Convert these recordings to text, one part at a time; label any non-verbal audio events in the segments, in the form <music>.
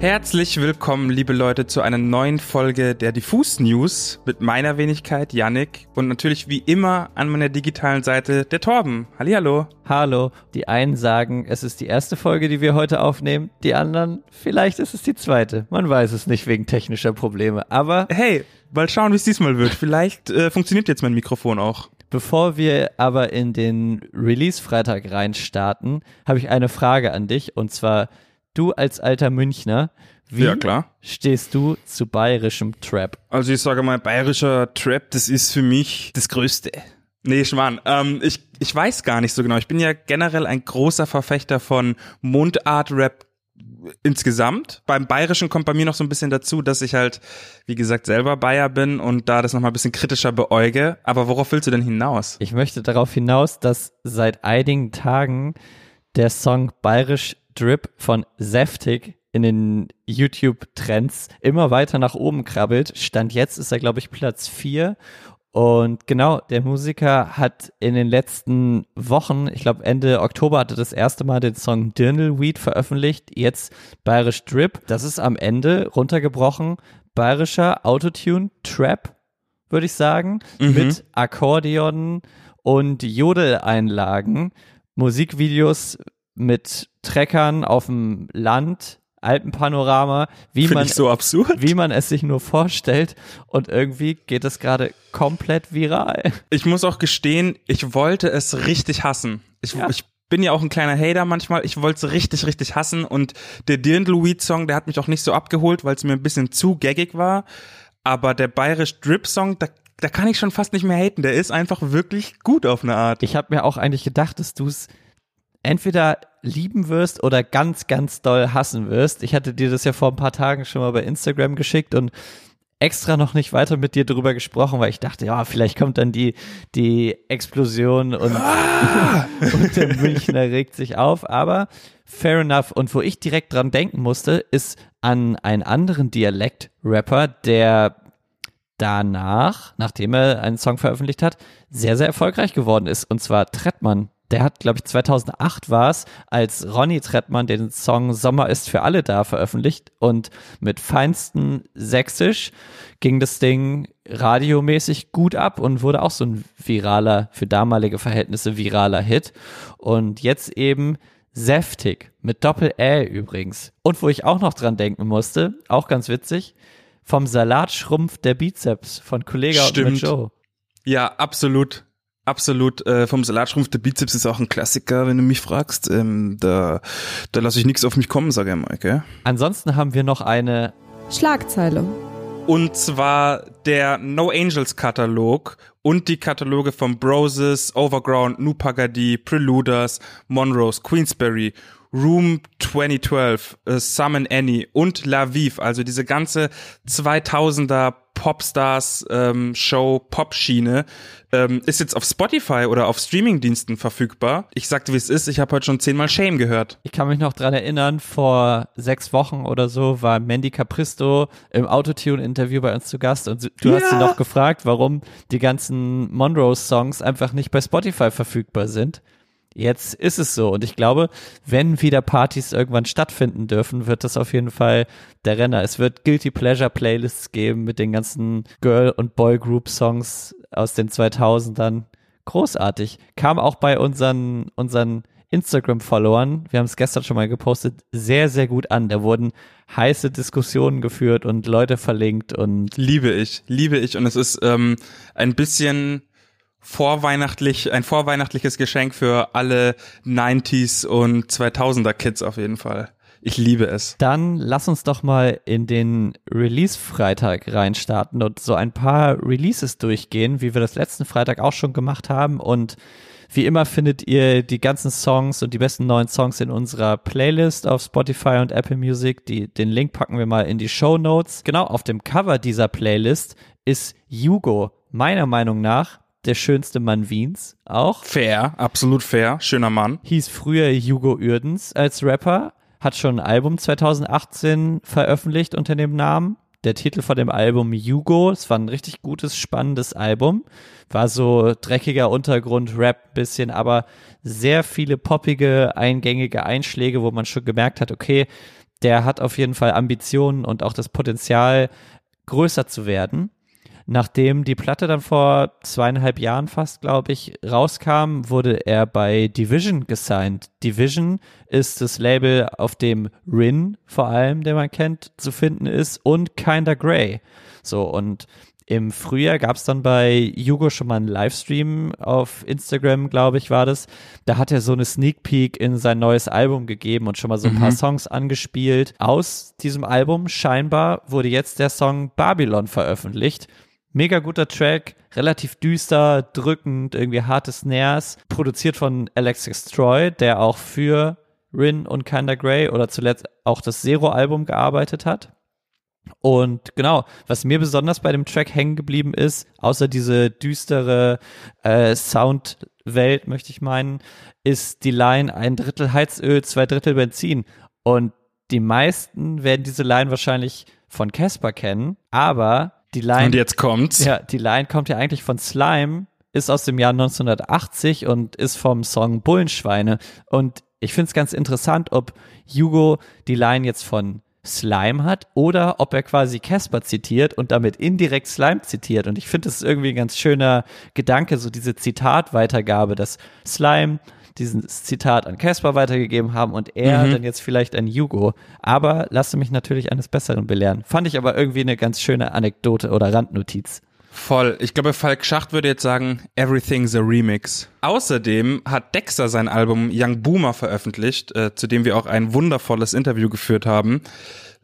Herzlich willkommen, liebe Leute, zu einer neuen Folge der Diffus News mit meiner Wenigkeit Yannick und natürlich wie immer an meiner digitalen Seite der Torben. Hallihallo. Hallo. Die einen sagen, es ist die erste Folge, die wir heute aufnehmen. Die anderen, vielleicht ist es die zweite. Man weiß es nicht wegen technischer Probleme. Aber hey, mal schauen, wie es diesmal wird. Vielleicht äh, funktioniert jetzt mein Mikrofon auch. Bevor wir aber in den Release-Freitag reinstarten, habe ich eine Frage an dich und zwar du als alter Münchner, wie Ja, klar. stehst du zu bayerischem Trap? Also ich sage mal, bayerischer Trap, das ist für mich das Größte. Nee, Schmarrn. Ähm, ich, ich weiß gar nicht so genau. Ich bin ja generell ein großer Verfechter von Mundart-Rap insgesamt. Beim Bayerischen kommt bei mir noch so ein bisschen dazu, dass ich halt, wie gesagt, selber Bayer bin und da das nochmal ein bisschen kritischer beäuge. Aber worauf willst du denn hinaus? Ich möchte darauf hinaus, dass seit einigen Tagen der Song Bayerisch Drip von Säftig in den YouTube-Trends immer weiter nach oben krabbelt. Stand jetzt ist er, glaube ich, Platz 4. Und genau, der Musiker hat in den letzten Wochen, ich glaube Ende Oktober hatte das erste Mal den Song Dirndlweed veröffentlicht, jetzt Bayerisch Drip. Das ist am Ende runtergebrochen bayerischer Autotune Trap, würde ich sagen, Mhm. mit Akkordeon und Jodeleinlagen, Musikvideos mit Treckern auf dem Land, Alpenpanorama, wie Finde man so wie man es sich nur vorstellt. Und irgendwie geht es gerade komplett viral. Ich muss auch gestehen, ich wollte es richtig hassen. Ich, Ja. ich bin ja auch ein kleiner Hater manchmal. Ich wollte es richtig, richtig hassen. Und der Dirndl-Weed-Song, der hat mich auch nicht so abgeholt, weil es mir ein bisschen zu gaggig war. Aber der bayerisch Drip-Song, da, da kann ich schon fast nicht mehr haten. Der ist einfach wirklich gut auf eine Art. Ich habe mir auch eigentlich gedacht, dass du es entweder lieben wirst oder ganz, ganz doll hassen wirst. Ich hatte dir das ja vor ein paar Tagen schon mal bei Instagram geschickt und extra noch nicht weiter mit dir drüber gesprochen, weil ich dachte, ja, vielleicht kommt dann die, die Explosion und, <laughs> und der Münchner regt sich auf, aber fair enough. Und wo ich direkt dran denken musste, ist an einen anderen Dialekt-Rapper, der danach, nachdem er einen Song veröffentlicht hat, sehr, sehr erfolgreich geworden ist. Und zwar Trettmann. Der hat, glaube ich, 2008 war es, als Ronny Trettmann den Song Sommer ist für alle da veröffentlicht und mit feinsten Sächsisch ging das Ding radiomäßig gut ab und wurde auch so ein viraler, für damalige Verhältnisse viraler Hit. Und jetzt eben Säftig mit Doppel-Ä übrigens. Und wo ich auch noch dran denken musste, auch ganz witzig, vom Salat schrumpft der Bizeps von Kollega und Stimmt. mit Joe. Ja, absolut. Absolut. Äh, vom Salatschrumpf der Bizeps ist auch ein Klassiker, wenn du mich fragst. Ähm, da da lasse ich nichts auf mich kommen, sage ich mal, gell? Ansonsten haben wir noch eine Schlagzeile. Und zwar der No Angels Katalog und die Kataloge von Broses, Overground, Nupagadi, Preluders, Monrose, Queensberry, Room 2012, äh, Summon Annie und La Vive, also diese ganze 2000er Popstars ähm, Show Pop-Schiene ähm, ist jetzt auf Spotify oder auf Streamingdiensten verfügbar. Ich sagte, wie es ist, ich habe heute schon zehnmal Shame gehört. Ich kann mich noch dran erinnern, vor sechs Wochen oder so war Mandy Capristo im Autotune-Interview bei uns zu Gast und du hast sie Ja. noch gefragt, warum die ganzen Monroe-Songs einfach nicht bei Spotify verfügbar sind. Jetzt ist es so und ich glaube, wenn wieder Partys irgendwann stattfinden dürfen, wird das auf jeden Fall der Renner. Es wird Guilty Pleasure Playlists geben mit den ganzen Girl- und Boy-Group-Songs aus den 2000ern. Großartig. Kam auch bei unseren, unseren Instagram-Followern, wir haben es gestern schon mal gepostet, sehr, sehr gut an. Da wurden heiße Diskussionen geführt und Leute verlinkt und Liebe ich, liebe ich. Und es ist ähm, ein bisschen vorweihnachtlich, ein vorweihnachtliches Geschenk für alle 90s und 2000er Kids auf jeden Fall. Ich liebe es. Dann lass uns doch mal in den Release-Freitag reinstarten und so ein paar Releases durchgehen, wie wir das letzten Freitag auch schon gemacht haben. Und wie immer findet ihr die ganzen Songs und die besten neuen Songs in unserer Playlist auf Spotify und Apple Music. Die, den Link packen wir mal in die Show Notes. Genau, auf dem Cover dieser Playlist ist Hugo, meiner Meinung nach, der schönste Mann Wiens auch. Fair, absolut fair. Schöner Mann. hieß früher Hugo Uerdens als Rapper, hat schon ein Album 2018 veröffentlicht unter dem Namen. Der Titel von dem Album Hugo, es war ein richtig gutes, spannendes Album. War so dreckiger Untergrund-Rap bisschen, aber sehr viele poppige, eingängige Einschläge, wo man schon gemerkt hat, okay, der hat auf jeden Fall Ambitionen und auch das Potenzial, größer zu werden. Nachdem die Platte dann vor zweieinhalb Jahren fast, glaube ich, rauskam, wurde er bei Division gesigned. Division ist das Label, auf dem Rin vor allem, den man kennt, zu finden ist und Kinda Grey. So, und im Frühjahr gab es dann bei Hugo schon mal einen Livestream auf Instagram, glaube ich, war das. Da hat er so eine Sneak Peek in sein neues Album gegeben und schon mal so ein mhm. paar Songs angespielt. Aus diesem Album scheinbar wurde jetzt der Song Babylon veröffentlicht. Mega guter Track, relativ düster, drückend, irgendwie harte Snares, produziert von Alexis Troy, der auch für Rin und Kinda Grey oder zuletzt auch das Zero-Album gearbeitet hat. Und genau, was mir besonders bei dem Track hängen geblieben ist, außer diese düstere äh, Soundwelt, möchte ich meinen, ist die Line ein Drittel Heizöl, zwei Drittel Benzin. Und die meisten werden diese Line wahrscheinlich von Casper kennen, aber die Line. Und jetzt kommt's. Ja, die Line kommt ja eigentlich von Slime, ist aus dem Jahr 1980 und ist vom Song Bullenschweine. Und ich finde es ganz interessant, ob Hugo die Line jetzt von Slime hat oder ob er quasi Casper zitiert und damit indirekt Slime zitiert. Und ich finde, das ist irgendwie ein ganz schöner Gedanke, so diese Zitatweitergabe, dass Slime dieses Zitat an Casper weitergegeben haben und er mhm. dann jetzt vielleicht an Hugo. Aber lasse mich natürlich eines Besseren belehren. Fand ich aber irgendwie eine ganz schöne Anekdote oder Randnotiz. Voll. Ich glaube, Falk Schacht würde jetzt sagen, Everything's a Remix. Außerdem hat Dexter sein Album Young Boomer veröffentlicht, äh, zu dem wir auch ein wundervolles Interview geführt haben,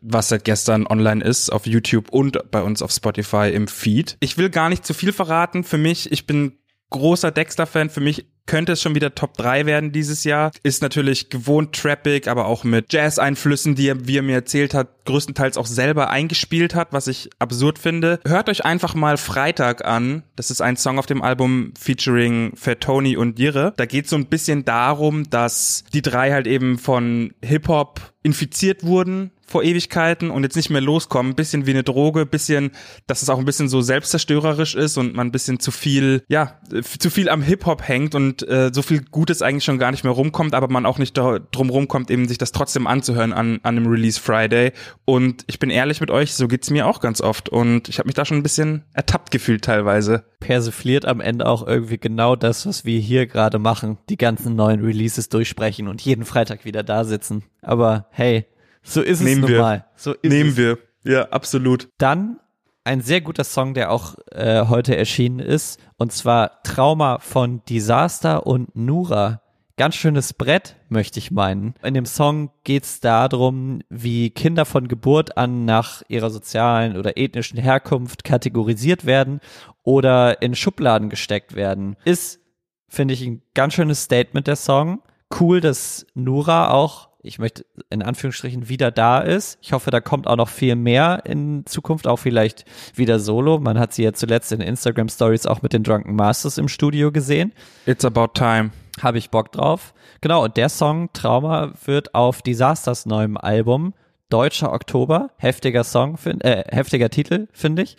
was seit gestern online ist auf YouTube und bei uns auf Spotify im Feed. Ich will gar nicht zu viel verraten. Für mich, ich bin großer Dexter-Fan. Für mich könnte es schon wieder Top 3 werden dieses Jahr. Ist natürlich gewohnt trappig, aber auch mit Jazz-Einflüssen, die er, wie er mir erzählt hat, größtenteils auch selber eingespielt hat, was ich absurd finde. Hört euch einfach mal Freitag an. Das ist ein Song auf dem Album featuring Fat Tony und Jire. Da geht es so ein bisschen darum, dass die drei halt eben von Hip-Hop infiziert wurden vor Ewigkeiten und jetzt nicht mehr loskommen. Bisschen wie eine Droge, bisschen, dass es auch ein bisschen so selbstzerstörerisch ist und man ein bisschen zu viel, ja, zu viel am Hip-Hop hängt und äh, so viel Gutes eigentlich schon gar nicht mehr rumkommt, aber man auch nicht drum rumkommt, eben sich das trotzdem anzuhören an, an einem Release Friday. Und ich bin ehrlich mit euch, so geht's mir auch ganz oft. Und ich habe mich da schon ein bisschen ertappt gefühlt teilweise. Persifliert am Ende auch irgendwie genau das, was wir hier gerade machen. Die ganzen neuen Releases durchsprechen und jeden Freitag wieder da sitzen. Aber hey, so ist Nehmen es nun mal. So ist Nehmen es. wir. Ja, absolut. Dann ein sehr guter Song, der auch äh, heute erschienen ist, und zwar Trauma von Disaster und Nura. Ganz schönes Brett, möchte ich meinen. In dem Song geht es darum, wie Kinder von Geburt an nach ihrer sozialen oder ethnischen Herkunft kategorisiert werden oder in Schubladen gesteckt werden. Ist, finde ich, ein ganz schönes Statement der Song. Cool, dass Nura auch ich möchte in Anführungsstrichen wieder da ist. Ich hoffe, da kommt auch noch viel mehr in Zukunft, auch vielleicht wieder solo. Man hat sie ja zuletzt in Instagram Stories auch mit den Drunken Masters im Studio gesehen. It's about time. Habe ich Bock drauf. Genau, und der Song Trauma wird auf Disasters neuem Album Deutscher Oktober, heftiger Song, äh, heftiger Titel, finde ich,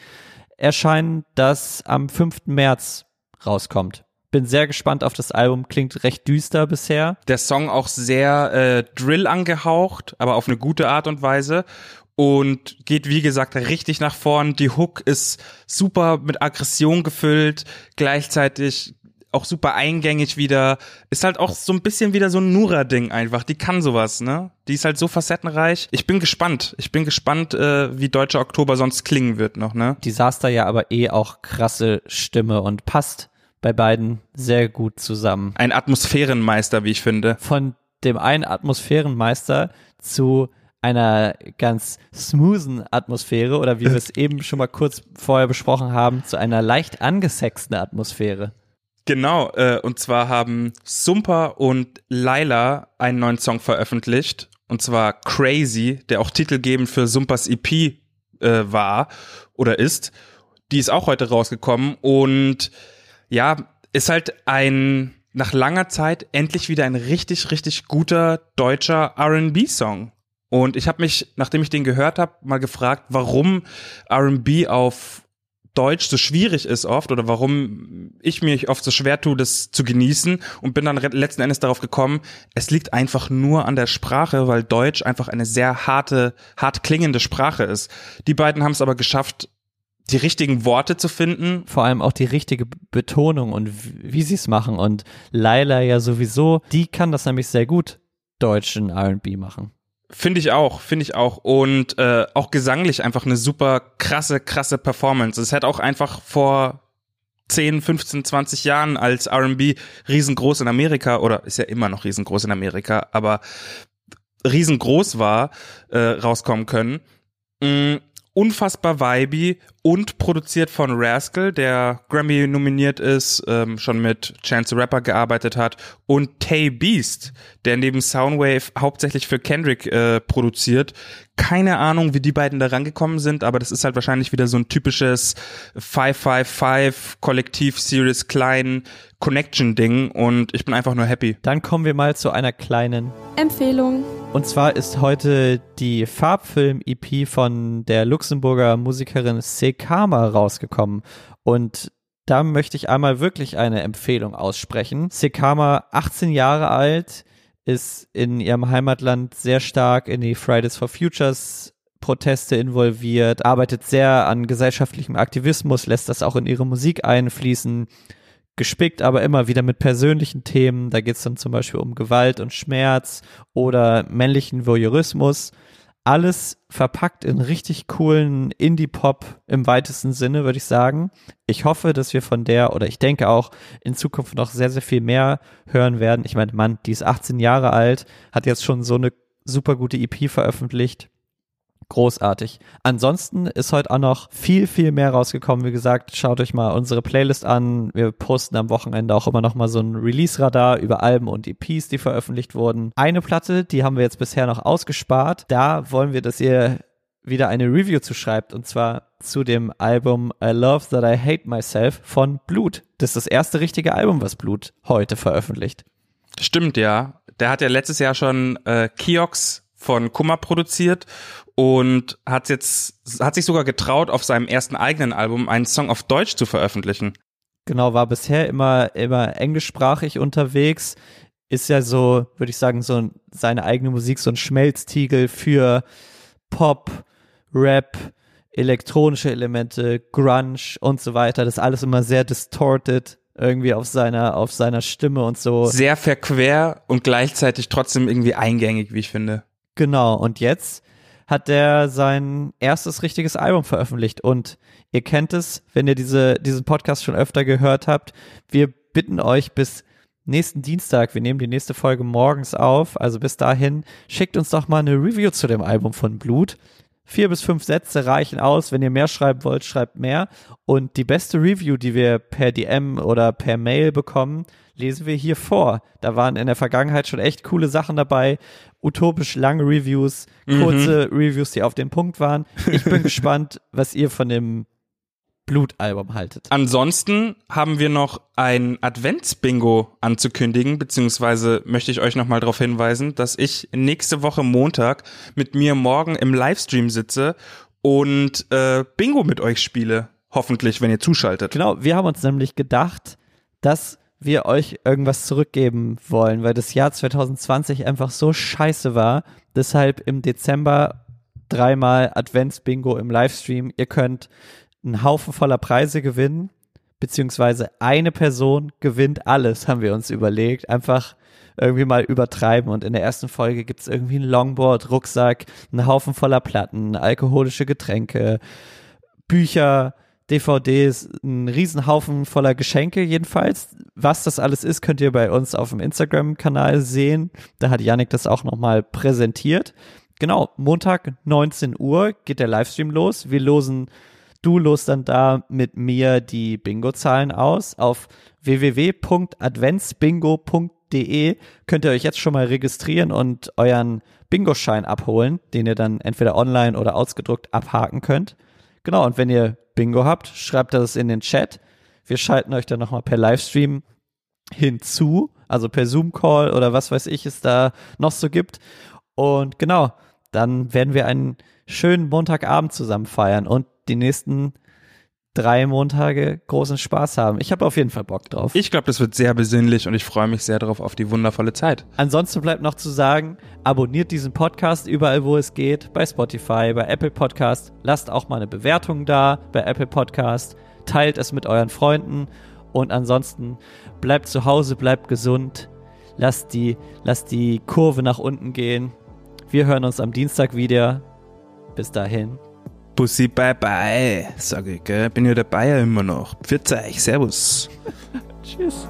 erscheinen, das am 5. März rauskommt bin sehr gespannt auf das Album. Klingt recht düster bisher. Der Song auch sehr äh, Drill angehaucht, aber auf eine gute Art und Weise. Und geht, wie gesagt, richtig nach vorn. Die Hook ist super mit Aggression gefüllt, gleichzeitig auch super eingängig wieder. Ist halt auch so ein bisschen wieder so ein Nura-Ding einfach. Die kann sowas, ne? Die ist halt so facettenreich. Ich bin gespannt. Ich bin gespannt, äh, wie Deutscher Oktober sonst klingen wird noch, ne? Desaster ja aber eh auch krasse Stimme und passt bei beiden sehr gut zusammen. Ein Atmosphärenmeister, wie ich finde. Von dem einen Atmosphärenmeister zu einer ganz smoothen Atmosphäre oder wie wir es <laughs> eben schon mal kurz vorher besprochen haben, zu einer leicht angesexten Atmosphäre. Genau, äh, und zwar haben Sumper und Laila einen neuen Song veröffentlicht, und zwar Crazy, der auch titelgebend für Sumpers EP äh, war oder ist. Die ist auch heute rausgekommen und ja, ist halt ein nach langer Zeit endlich wieder ein richtig, richtig guter deutscher RB-Song. Und ich habe mich, nachdem ich den gehört habe, mal gefragt, warum RB auf Deutsch so schwierig ist oft oder warum ich mich oft so schwer tue, das zu genießen und bin dann letzten Endes darauf gekommen, es liegt einfach nur an der Sprache, weil Deutsch einfach eine sehr harte, hart klingende Sprache ist. Die beiden haben es aber geschafft, die richtigen Worte zu finden. Vor allem auch die richtige Betonung und wie sie es machen. Und Laila ja sowieso, die kann das nämlich sehr gut, deutschen R&B machen. Finde ich auch, finde ich auch. Und äh, auch gesanglich einfach eine super krasse, krasse Performance. Es hat auch einfach vor 10, 15, 20 Jahren als RB riesengroß in Amerika, oder ist ja immer noch riesengroß in Amerika, aber riesengroß war, äh, rauskommen können. Mm, unfassbar vibey und produziert von Rascal, der Grammy nominiert ist, ähm, schon mit Chance the Rapper gearbeitet hat und Tay Beast, der neben Soundwave hauptsächlich für Kendrick äh, produziert. Keine Ahnung, wie die beiden da rangekommen sind, aber das ist halt wahrscheinlich wieder so ein typisches 555 Kollektiv Series Klein Connection Ding und ich bin einfach nur happy. Dann kommen wir mal zu einer kleinen Empfehlung. Und zwar ist heute die Farbfilm-EP von der Luxemburger Musikerin Sekama rausgekommen. Und da möchte ich einmal wirklich eine Empfehlung aussprechen. Sekama, 18 Jahre alt, ist in ihrem Heimatland sehr stark in die Fridays for Futures Proteste involviert, arbeitet sehr an gesellschaftlichem Aktivismus, lässt das auch in ihre Musik einfließen gespickt, aber immer wieder mit persönlichen Themen. Da geht es dann zum Beispiel um Gewalt und Schmerz oder männlichen Voyeurismus. Alles verpackt in richtig coolen Indie-Pop im weitesten Sinne, würde ich sagen. Ich hoffe, dass wir von der, oder ich denke auch, in Zukunft noch sehr, sehr viel mehr hören werden. Ich meine, Mann, die ist 18 Jahre alt, hat jetzt schon so eine super gute EP veröffentlicht großartig. Ansonsten ist heute auch noch viel, viel mehr rausgekommen. Wie gesagt, schaut euch mal unsere Playlist an. Wir posten am Wochenende auch immer noch mal so ein Release-Radar über Alben und EPs, die veröffentlicht wurden. Eine Platte, die haben wir jetzt bisher noch ausgespart. Da wollen wir, dass ihr wieder eine Review zu schreibt und zwar zu dem Album I Love That I Hate Myself von Blut. Das ist das erste richtige Album, was Blut heute veröffentlicht. Stimmt, ja. Der hat ja letztes Jahr schon äh, Kiox von Kummer produziert und hat jetzt hat sich sogar getraut, auf seinem ersten eigenen Album einen Song auf Deutsch zu veröffentlichen. Genau, war bisher immer immer englischsprachig unterwegs, ist ja so, würde ich sagen, so seine eigene Musik so ein Schmelztiegel für Pop, Rap, elektronische Elemente, Grunge und so weiter. Das ist alles immer sehr distorted irgendwie auf seiner auf seiner Stimme und so. Sehr verquer und gleichzeitig trotzdem irgendwie eingängig, wie ich finde. Genau, und jetzt hat der sein erstes richtiges Album veröffentlicht. Und ihr kennt es, wenn ihr diese, diesen Podcast schon öfter gehört habt. Wir bitten euch bis nächsten Dienstag, wir nehmen die nächste Folge morgens auf, also bis dahin, schickt uns doch mal eine Review zu dem Album von Blut. Vier bis fünf Sätze reichen aus. Wenn ihr mehr schreiben wollt, schreibt mehr. Und die beste Review, die wir per DM oder per Mail bekommen, lesen wir hier vor. Da waren in der Vergangenheit schon echt coole Sachen dabei. Utopisch lange Reviews, kurze mhm. Reviews, die auf den Punkt waren. Ich bin <laughs> gespannt, was ihr von dem Blutalbum haltet. Ansonsten haben wir noch ein Adventsbingo anzukündigen, beziehungsweise möchte ich euch nochmal darauf hinweisen, dass ich nächste Woche Montag mit mir morgen im Livestream sitze und äh, Bingo mit euch spiele. Hoffentlich, wenn ihr zuschaltet. Genau, wir haben uns nämlich gedacht, dass wir euch irgendwas zurückgeben wollen, weil das Jahr 2020 einfach so scheiße war. Deshalb im Dezember dreimal Advents-Bingo im Livestream. Ihr könnt einen Haufen voller Preise gewinnen, beziehungsweise eine Person gewinnt alles, haben wir uns überlegt. Einfach irgendwie mal übertreiben. Und in der ersten Folge gibt es irgendwie ein Longboard, Rucksack, einen Haufen voller Platten, alkoholische Getränke, Bücher, DVDs, ein Riesenhaufen voller Geschenke jedenfalls. Was das alles ist, könnt ihr bei uns auf dem Instagram-Kanal sehen. Da hat Yannick das auch nochmal präsentiert. Genau, Montag 19 Uhr geht der Livestream los. Wir losen, du los dann da mit mir die Bingo-Zahlen aus. Auf www.adventsbingo.de könnt ihr euch jetzt schon mal registrieren und euren Bingo-Schein abholen, den ihr dann entweder online oder ausgedruckt abhaken könnt. Genau, und wenn ihr Bingo habt, schreibt das in den Chat. Wir schalten euch dann nochmal per Livestream hinzu, also per Zoom-Call oder was weiß ich es da noch so gibt. Und genau, dann werden wir einen schönen Montagabend zusammen feiern und die nächsten drei Montage großen Spaß haben. Ich habe auf jeden Fall Bock drauf. Ich glaube, das wird sehr besinnlich und ich freue mich sehr darauf auf die wundervolle Zeit. Ansonsten bleibt noch zu sagen, abonniert diesen Podcast überall, wo es geht, bei Spotify, bei Apple Podcast. Lasst auch mal eine Bewertung da bei Apple Podcast. Teilt es mit euren Freunden und ansonsten bleibt zu Hause, bleibt gesund. Lasst die, lasst die Kurve nach unten gehen. Wir hören uns am Dienstag wieder. Bis dahin. Bussi, bye bye, sage ich, gell? Bin ja dabei ja immer noch. Pfiat euch, servus. <laughs> Tschüss.